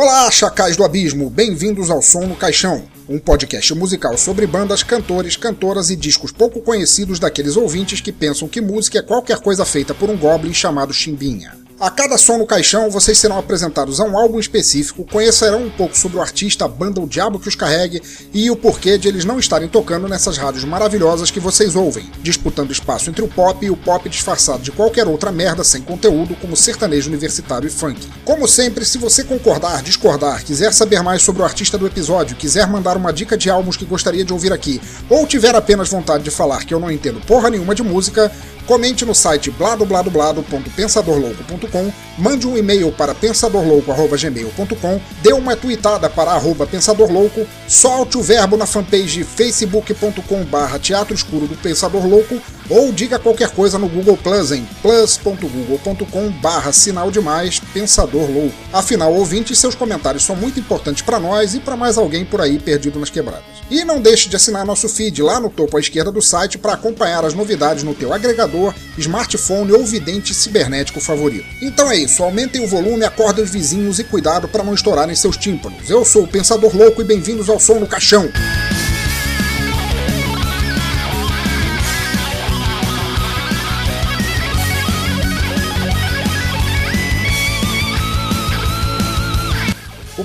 Olá, chacais do abismo, bem-vindos ao Som no Caixão, um podcast musical sobre bandas, cantores, cantoras e discos pouco conhecidos daqueles ouvintes que pensam que música é qualquer coisa feita por um goblin chamado Chimbinha. A cada som no caixão, vocês serão apresentados a um álbum específico, conhecerão um pouco sobre o artista, a banda, o diabo que os carregue e o porquê de eles não estarem tocando nessas rádios maravilhosas que vocês ouvem, disputando espaço entre o pop e o pop disfarçado de qualquer outra merda sem conteúdo, como sertanejo universitário e funk. Como sempre, se você concordar, discordar, quiser saber mais sobre o artista do episódio, quiser mandar uma dica de álbuns que gostaria de ouvir aqui, ou tiver apenas vontade de falar que eu não entendo porra nenhuma de música, Comente no site bladobladoblado.pensadorlouco.com, mande um e-mail para pensadorlouco.gmail.com, dê uma tweetada para arroba pensadorlouco, solte o verbo na fanpage facebook.com barra teatro escuro do Pensador Louco ou diga qualquer coisa no Google Plus em plus.google.com barra sinal demais Pensador Louco. Afinal, ouvintes, seus comentários são muito importantes para nós e para mais alguém por aí perdido nas quebradas. E não deixe de assinar nosso feed lá no topo à esquerda do site para acompanhar as novidades no teu agregador smartphone ou vidente cibernético favorito. Então é isso, aumentem o volume, acordem os vizinhos e cuidado para não estourarem seus tímpanos. Eu sou o Pensador Louco e bem-vindos ao Som no Caixão.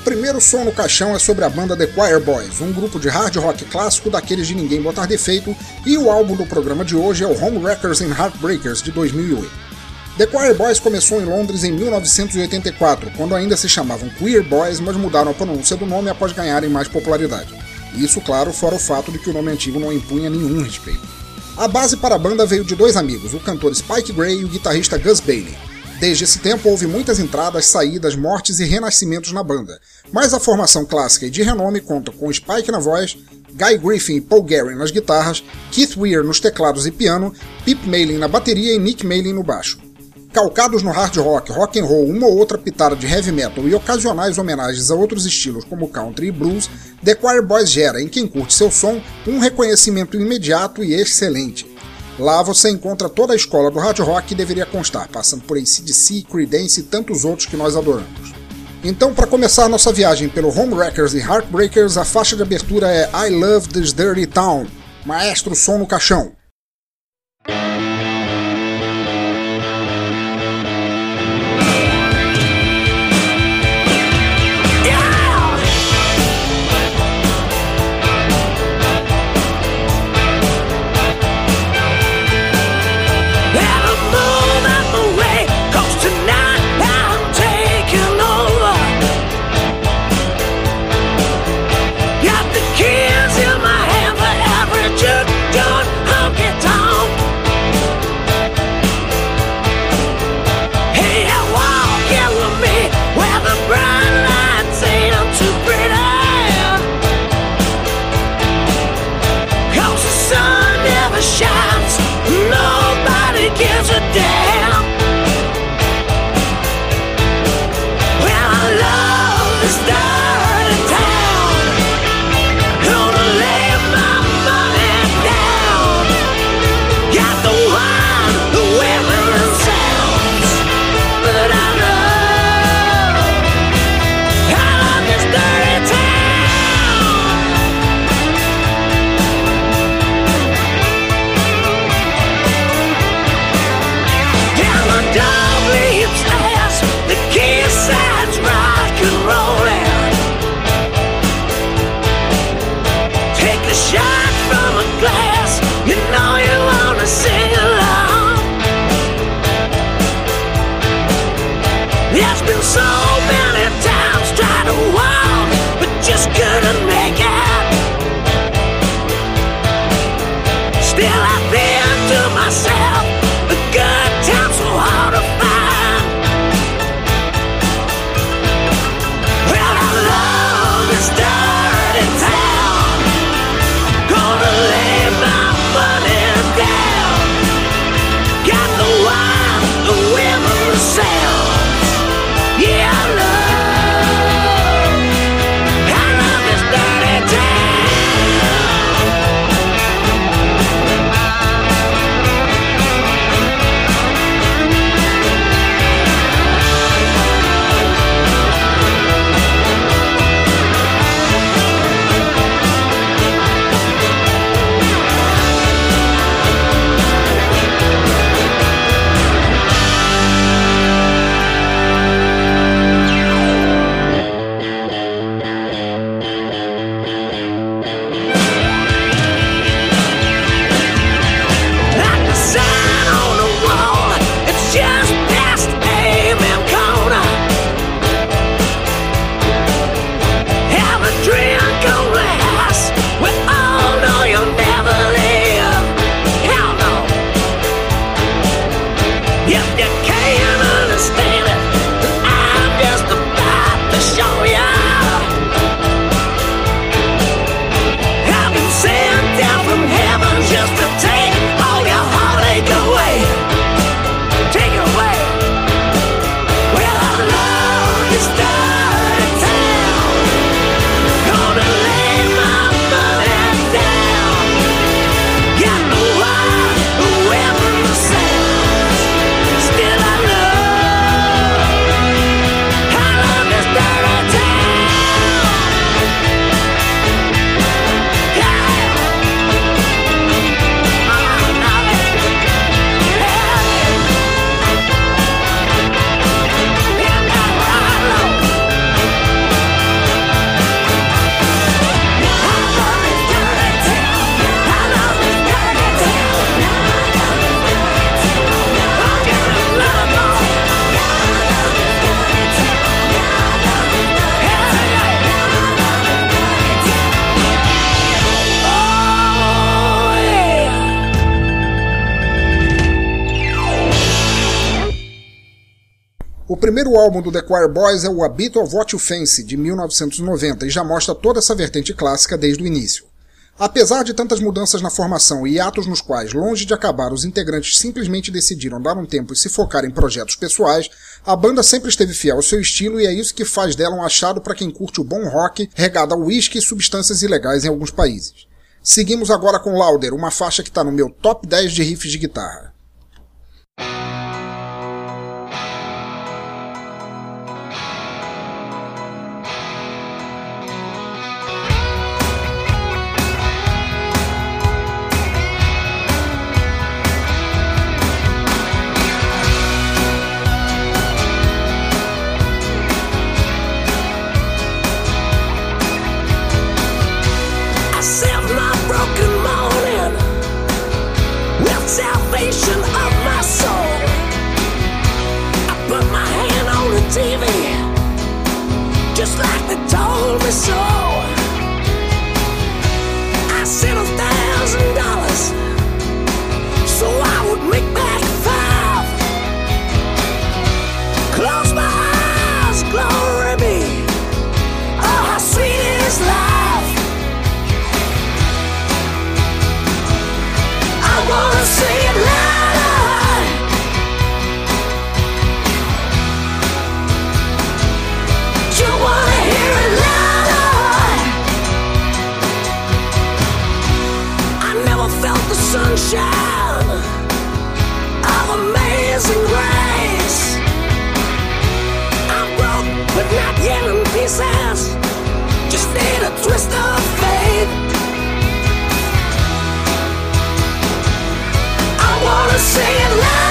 Primeiro som no caixão é sobre a banda The Choir Boys, um grupo de hard rock clássico daqueles de ninguém botar defeito, e o álbum do programa de hoje é o Home Wreckers and Heartbreakers de 2008. The Choir Boys começou em Londres em 1984, quando ainda se chamavam Queer Boys, mas mudaram a pronúncia do nome após ganharem mais popularidade. Isso, claro, fora o fato de que o nome antigo não impunha nenhum respeito. A base para a banda veio de dois amigos, o cantor Spike Gray e o guitarrista Gus Bailey. Desde esse tempo houve muitas entradas, saídas, mortes e renascimentos na banda, mas a formação clássica e de renome conta com Spike na voz, Guy Griffin e Paul Guerin nas guitarras, Keith Weir nos teclados e piano, Pip Malin na bateria e Nick Malin no baixo. Calcados no hard rock, rock and roll, uma ou outra pitada de heavy metal e ocasionais homenagens a outros estilos como country e blues, The Choir Boys gera em quem curte seu som um reconhecimento imediato e excelente. Lá você encontra toda a escola do hard rock que deveria constar, passando por ACDC, Creedence e tantos outros que nós adoramos. Então, para começar nossa viagem pelo Homewreckers e Heartbreakers, a faixa de abertura é I Love This Dirty Town, Maestro Som no Caixão. Primeiro álbum do The Choir Boys é o A Bit of What You Fancy, de 1990, e já mostra toda essa vertente clássica desde o início. Apesar de tantas mudanças na formação e atos nos quais, longe de acabar, os integrantes simplesmente decidiram dar um tempo e se focar em projetos pessoais, a banda sempre esteve fiel ao seu estilo e é isso que faz dela um achado para quem curte o bom rock regado a whisky e substâncias ilegais em alguns países. Seguimos agora com Lauder, uma faixa que está no meu top 10 de riffs de guitarra. pieces. Just need a twist of fate. I wanna see it loud.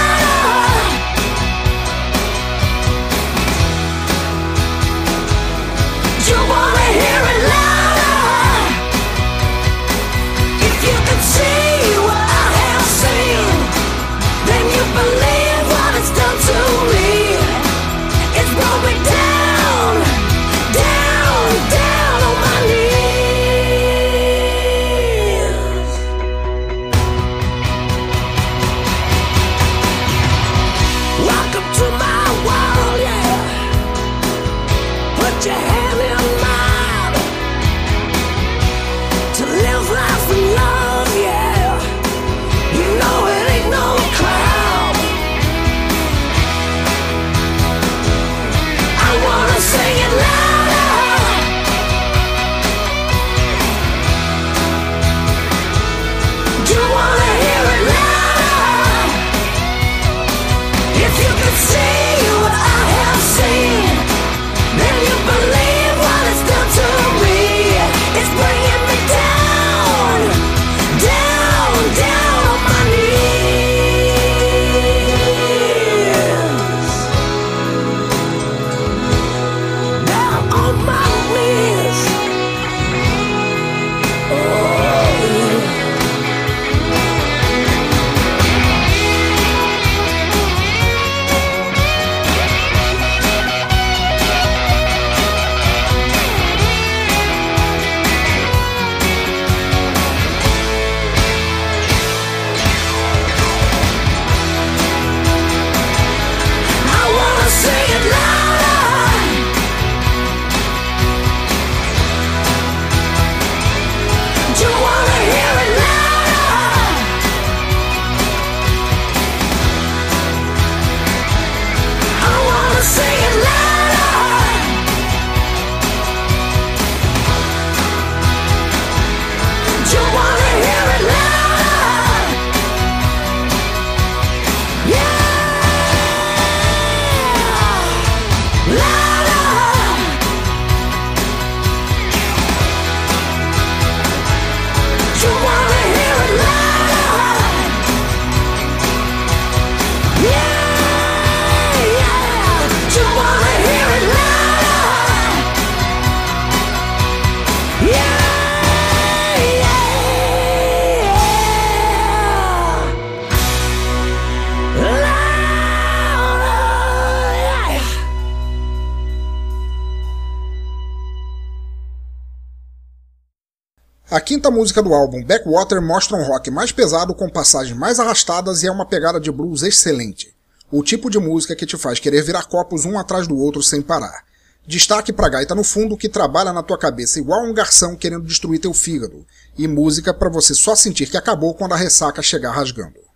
Quinta música do álbum, Backwater, mostra um rock mais pesado com passagens mais arrastadas e é uma pegada de blues excelente. O tipo de música que te faz querer virar copos um atrás do outro sem parar. Destaque pra gaita no fundo que trabalha na tua cabeça igual um garçom querendo destruir teu fígado. E música para você só sentir que acabou quando a ressaca chegar rasgando.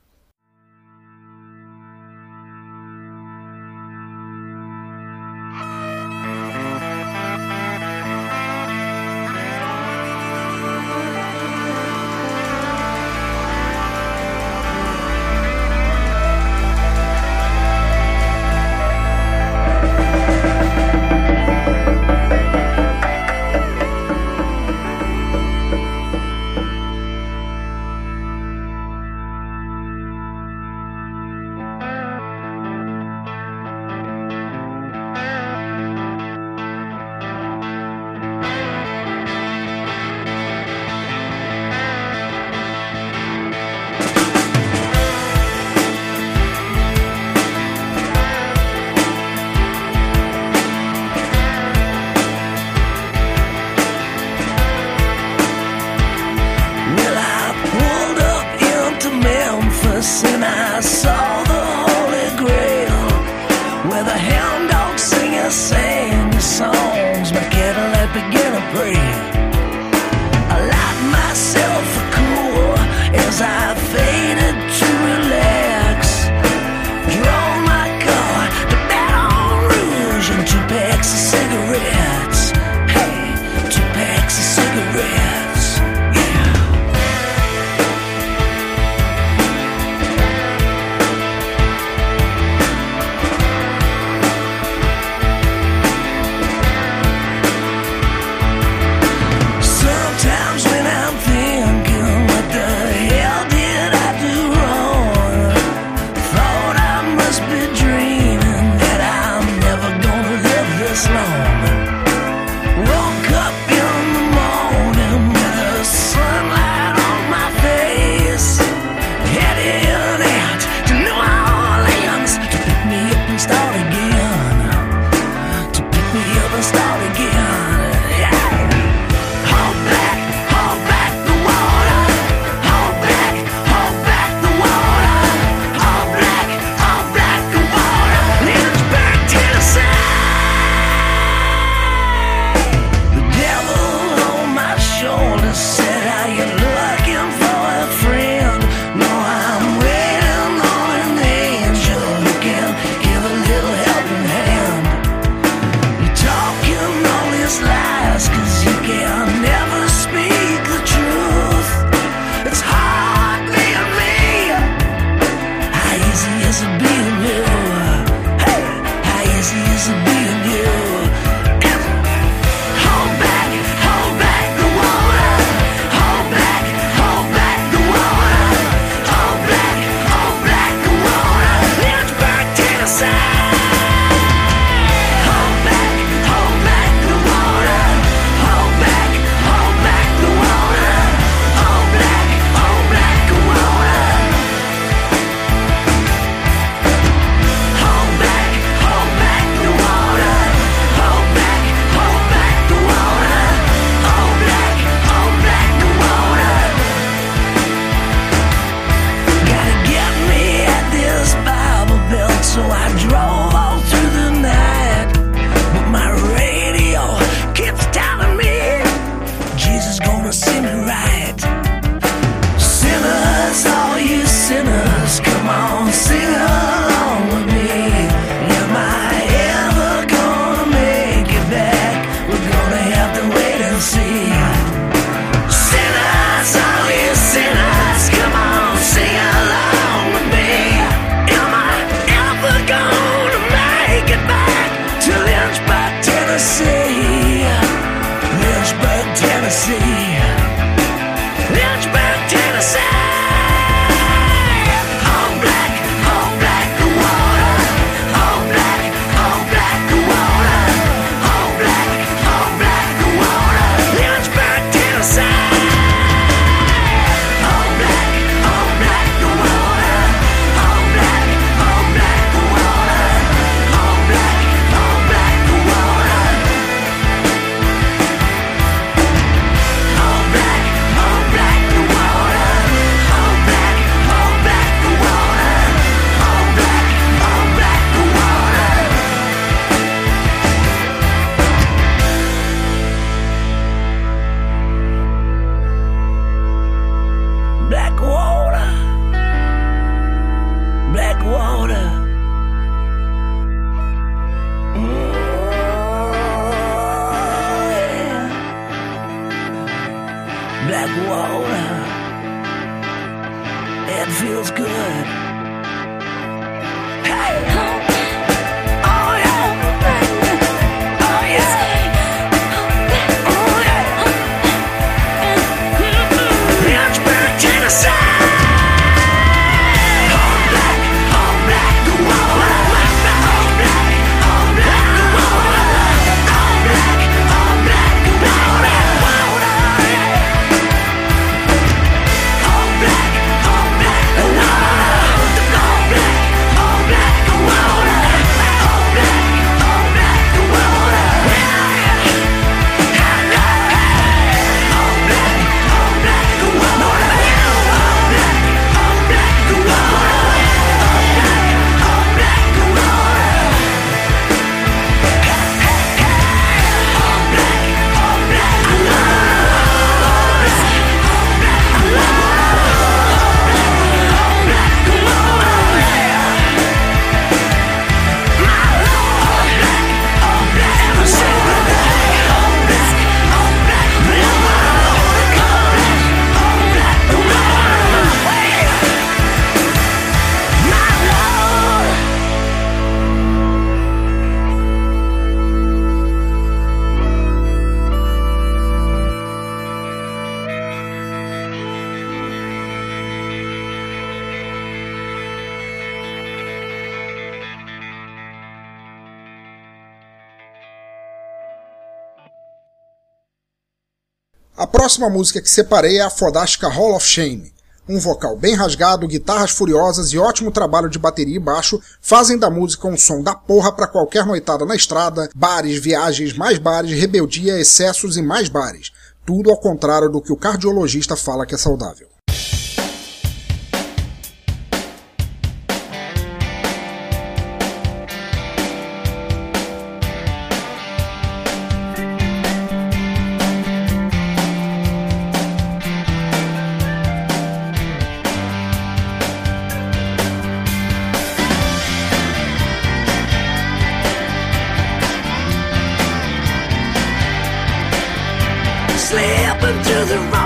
Próxima música que separei é a fodástica Hall of Shame. Um vocal bem rasgado, guitarras furiosas e ótimo trabalho de bateria e baixo fazem da música um som da porra para qualquer noitada na estrada, bares, viagens, mais bares, rebeldia, excessos e mais bares. Tudo ao contrário do que o cardiologista fala que é saudável.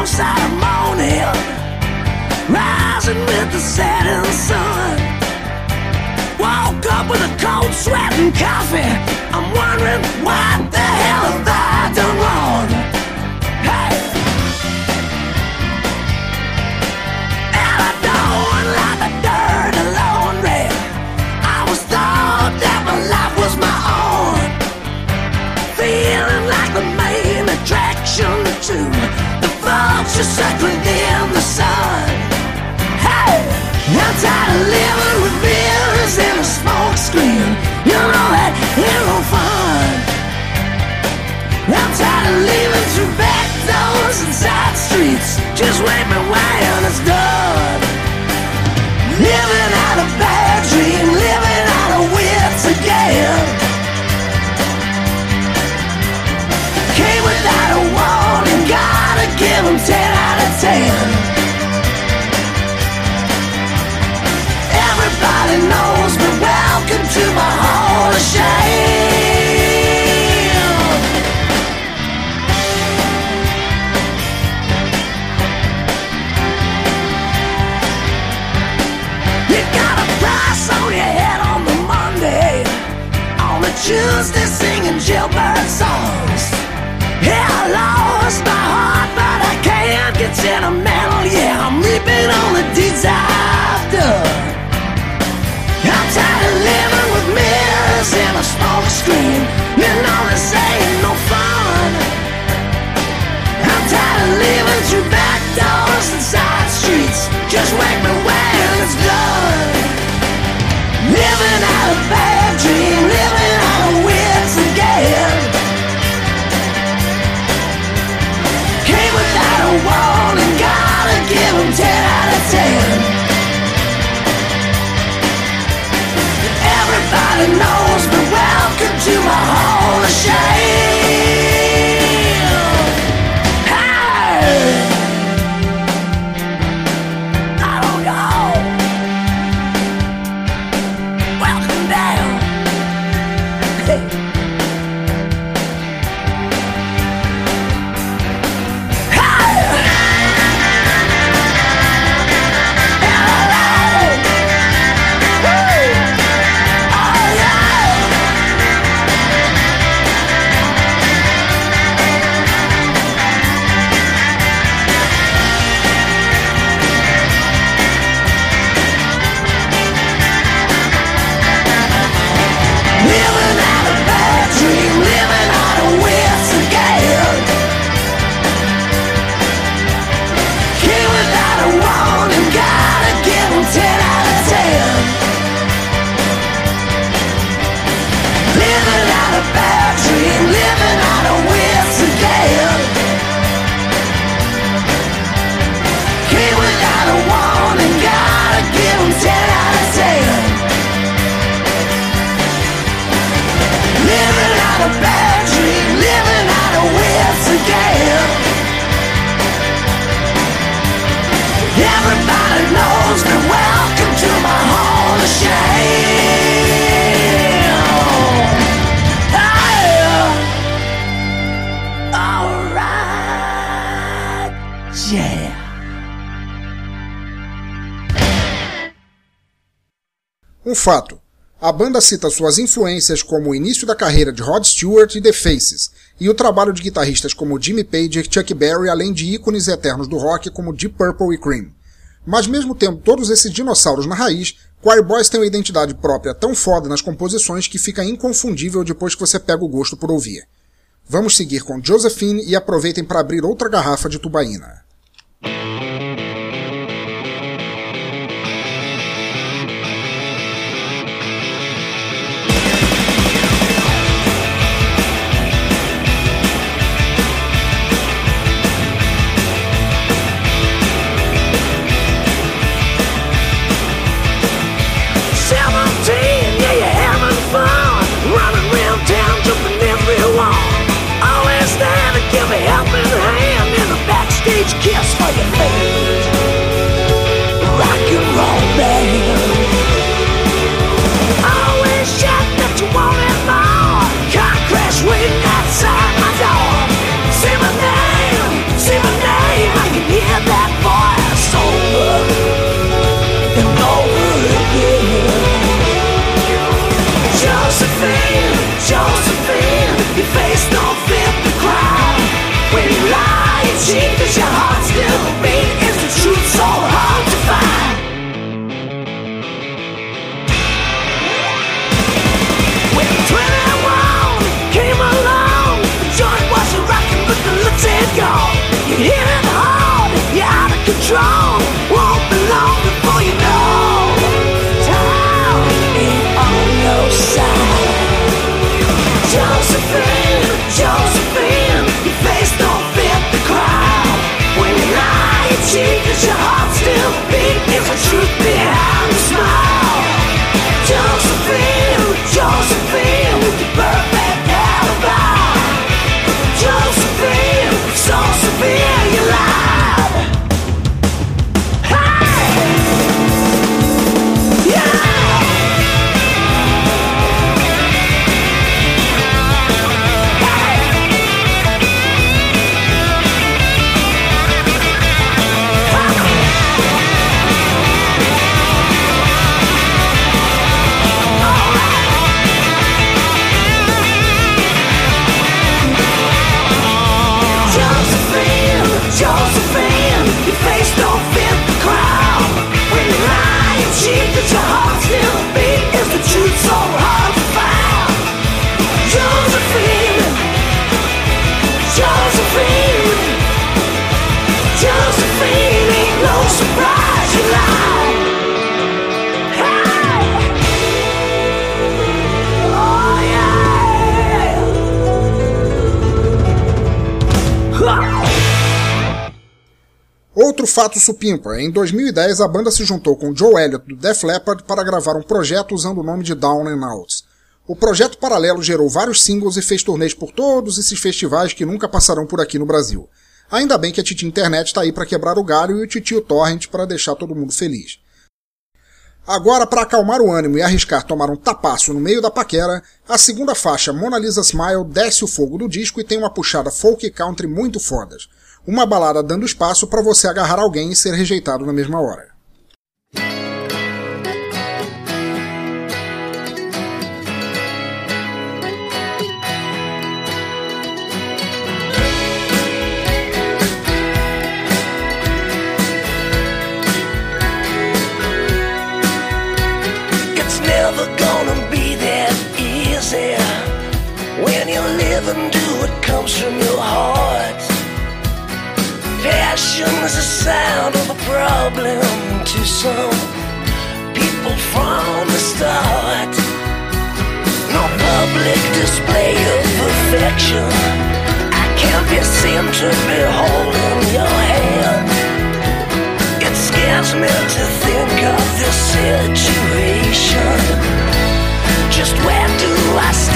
alongside of morning, rising with the setting sun. Woke up with a cold sweat and coffee. I'm wondering what the hell have I done wrong? you're the sun. Hey, I'm tired of living with mirrors and a smoke screen. You fun. I'm tired of living through back doors and side streets. Just wait me while it's done. Living pretend. Everybody knows me. Welcome to my hall of shame. You got a price on your head on the Monday. On the Tuesday, singing jailbird songs. Yeah, I lost my sentimental, yeah, I'm leaping on the disaster. I'm tired of living with mirrors and a smoke screen, you know this ain't no fun. I'm tired of living through back doors and side streets, just wake me when it's done. Living out a bad dream. Um fato. A banda cita suas influências como o início da carreira de Rod Stewart e The Faces, e o trabalho de guitarristas como Jimmy Page e Chuck Berry, além de ícones eternos do rock como Deep Purple e Cream. Mas mesmo tendo todos esses dinossauros na raiz, Choir Boys tem uma identidade própria tão foda nas composições que fica inconfundível depois que você pega o gosto por ouvir. Vamos seguir com Josephine e aproveitem para abrir outra garrafa de tubaína. Fato supimpa, em 2010 a banda se juntou com Joe Elliott do Def Leppard para gravar um projeto usando o nome de Down and Out. O projeto paralelo gerou vários singles e fez turnês por todos esses festivais que nunca passarão por aqui no Brasil. Ainda bem que a Titi Internet está aí para quebrar o galho e o Titio Torrent para deixar todo mundo feliz. Agora, para acalmar o ânimo e arriscar tomar um tapaço no meio da paquera, a segunda faixa Mona Lisa Smile desce o fogo do disco e tem uma puxada folk country muito fodas uma balada dando espaço para você agarrar alguém e ser rejeitado na mesma hora. when you live and do what comes from your heart. Passion is the sound of a problem to some people from the start. No public display of perfection. I can't be seen to be holding your hand. It scares me to think of this situation. Just where do I stand?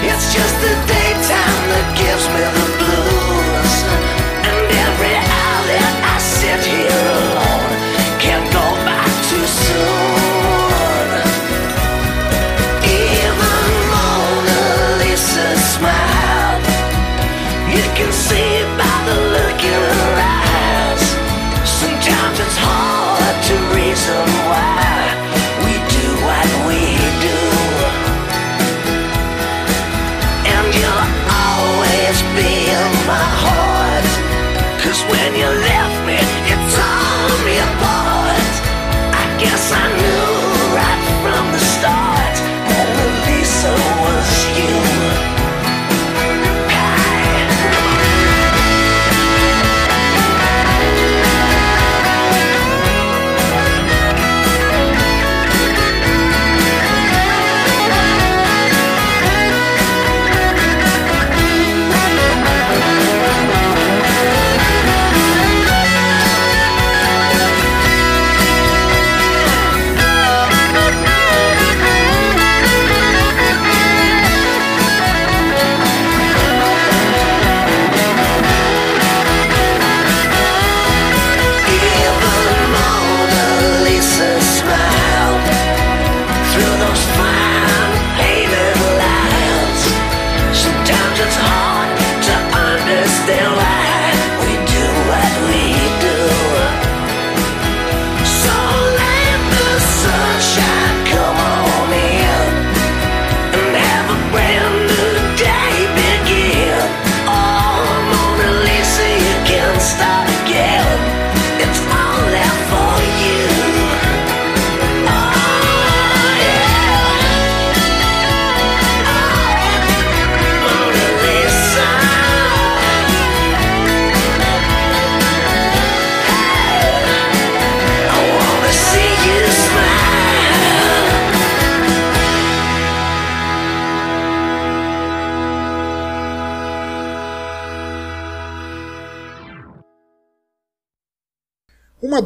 It's just the daytime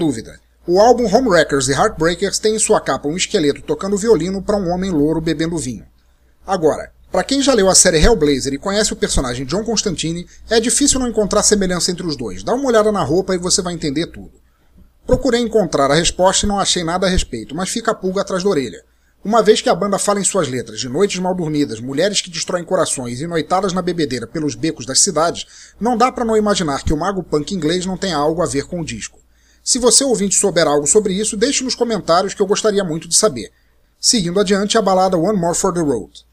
dúvida. O álbum Homewreckers e Heartbreakers tem em sua capa um esqueleto tocando violino para um homem louro bebendo vinho. Agora, para quem já leu a série Hellblazer e conhece o personagem John Constantine, é difícil não encontrar semelhança entre os dois. Dá uma olhada na roupa e você vai entender tudo. Procurei encontrar a resposta e não achei nada a respeito, mas fica a pulga atrás da orelha. Uma vez que a banda fala em suas letras de noites mal dormidas, mulheres que destroem corações e noitadas na bebedeira pelos becos das cidades, não dá para não imaginar que o mago punk inglês não tenha algo a ver com o disco. Se você ouvinte souber algo sobre isso, deixe nos comentários que eu gostaria muito de saber. Seguindo adiante, a balada One More for the Road.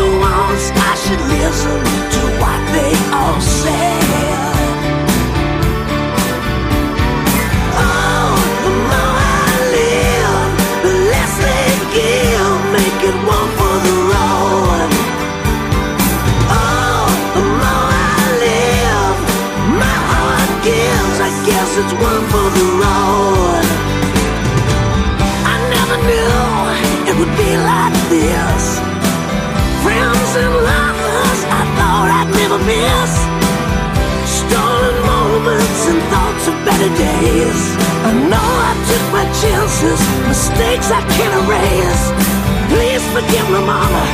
And just for once, I should listen to better days. I know I took my chances, mistakes I can't erase. Please forgive me, mama.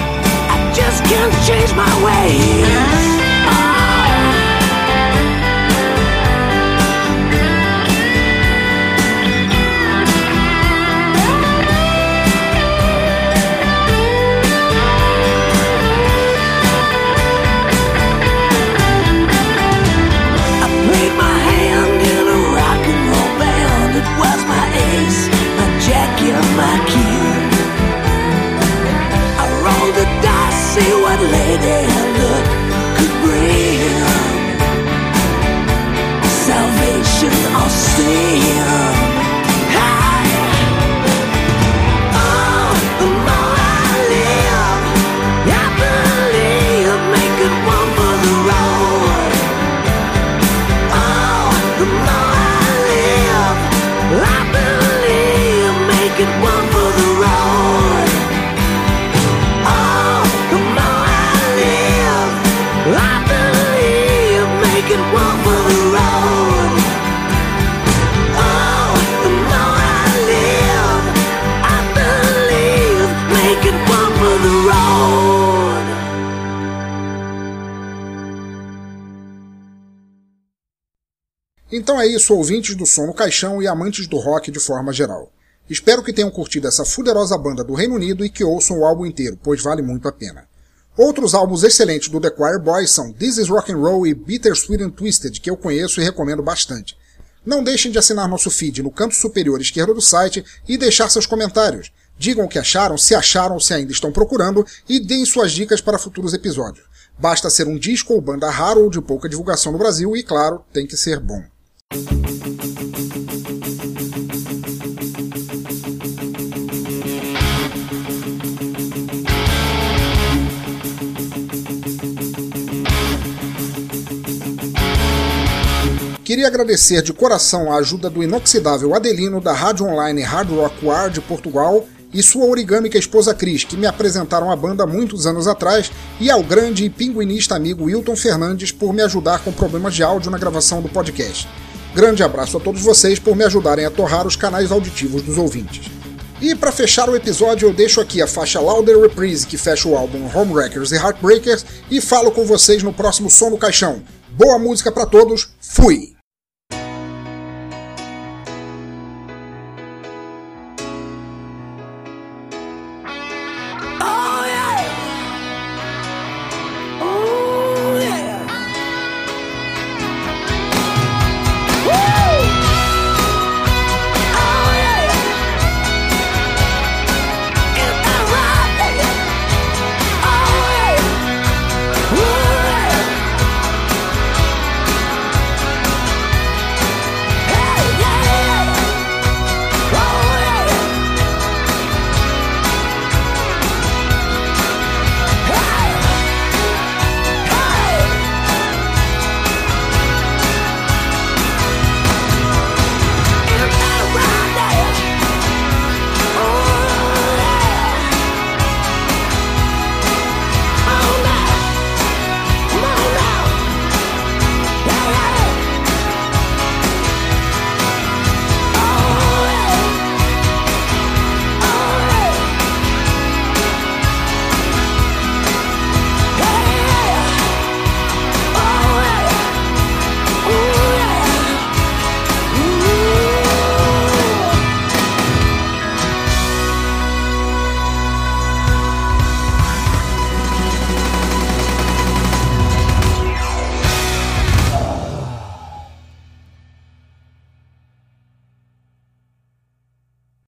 I just can't change my ways. What lady luck could bring. Salvation or sin. É isso, ouvintes do som no caixão e amantes do rock de forma geral. Espero que tenham curtido essa fuderosa banda do Reino Unido e que ouçam o álbum inteiro, pois vale muito a pena. Outros álbuns excelentes do The Choir Boys são This Is Rock and Roll e Bittersweet and Twisted, que eu conheço e recomendo bastante. Não deixem de assinar nosso feed no canto superior esquerdo do site e deixar seus comentários. Digam o que acharam, se acharam se ainda estão procurando e deem suas dicas para futuros episódios. Basta ser um disco ou banda raro ou de pouca divulgação no Brasil e, claro, tem que ser bom. Queria agradecer de coração a ajuda do inoxidável Adelino da rádio online Hard Rock War de Portugal e sua origâmica esposa Cris, que me apresentaram a banda muitos anos atrás, e ao grande e pinguinista amigo Wilton Fernandes por me ajudar com problemas de áudio na gravação do podcast. Grande abraço a todos vocês por me ajudarem a torrar os canais auditivos dos ouvintes. E para fechar o episódio, eu deixo aqui a faixa Louder Reprise, que fecha o álbum Homewreckers e Heartbreakers, e falo com vocês no próximo Som no Caixão. Boa música para todos, fui!